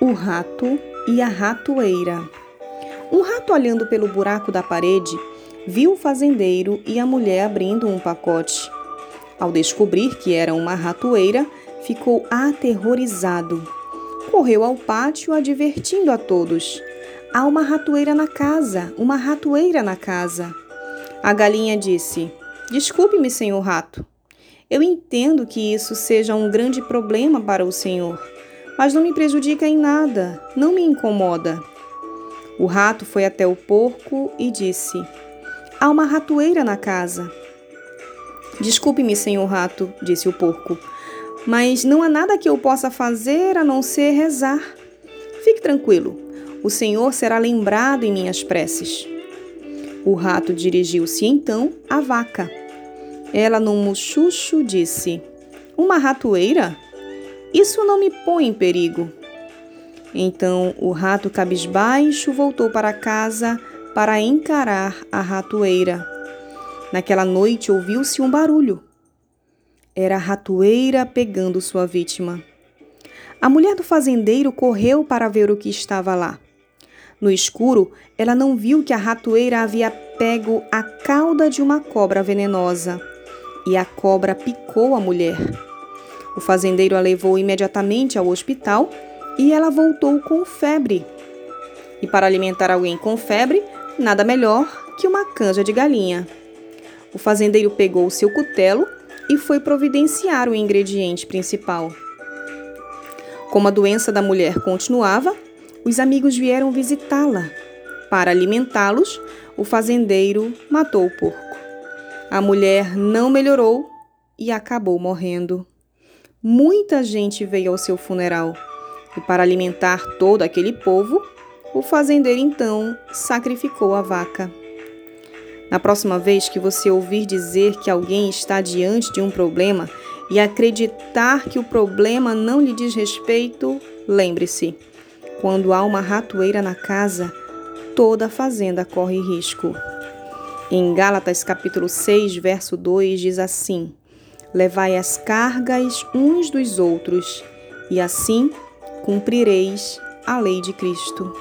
O rato e a ratoeira. Um rato olhando pelo buraco da parede viu o fazendeiro e a mulher abrindo um pacote. Ao descobrir que era uma ratoeira, ficou aterrorizado. Correu ao pátio advertindo a todos: Há uma ratoeira na casa, uma ratoeira na casa. A galinha disse: Desculpe-me, senhor rato. Eu entendo que isso seja um grande problema para o senhor mas não me prejudica em nada, não me incomoda. O rato foi até o porco e disse: Há uma ratoeira na casa. Desculpe-me, senhor rato, disse o porco, mas não há nada que eu possa fazer a não ser rezar. Fique tranquilo, o senhor será lembrado em minhas preces. O rato dirigiu-se então à vaca. Ela, num muxuxo, disse: Uma ratoeira? Isso não me põe em perigo. Então o rato cabisbaixo voltou para casa para encarar a ratoeira. Naquela noite ouviu-se um barulho. Era a ratoeira pegando sua vítima. A mulher do fazendeiro correu para ver o que estava lá. No escuro, ela não viu que a ratoeira havia pego a cauda de uma cobra venenosa e a cobra picou a mulher. O fazendeiro a levou imediatamente ao hospital e ela voltou com febre. E para alimentar alguém com febre, nada melhor que uma canja de galinha. O fazendeiro pegou o seu cutelo e foi providenciar o ingrediente principal. Como a doença da mulher continuava, os amigos vieram visitá-la. Para alimentá-los, o fazendeiro matou o porco. A mulher não melhorou e acabou morrendo. Muita gente veio ao seu funeral, e para alimentar todo aquele povo, o fazendeiro então sacrificou a vaca. Na próxima vez que você ouvir dizer que alguém está diante de um problema e acreditar que o problema não lhe diz respeito, lembre-se: quando há uma ratoeira na casa, toda a fazenda corre risco. Em Gálatas capítulo 6, verso 2 diz assim: levai as cargas uns dos outros, e assim cumprireis a lei de Cristo.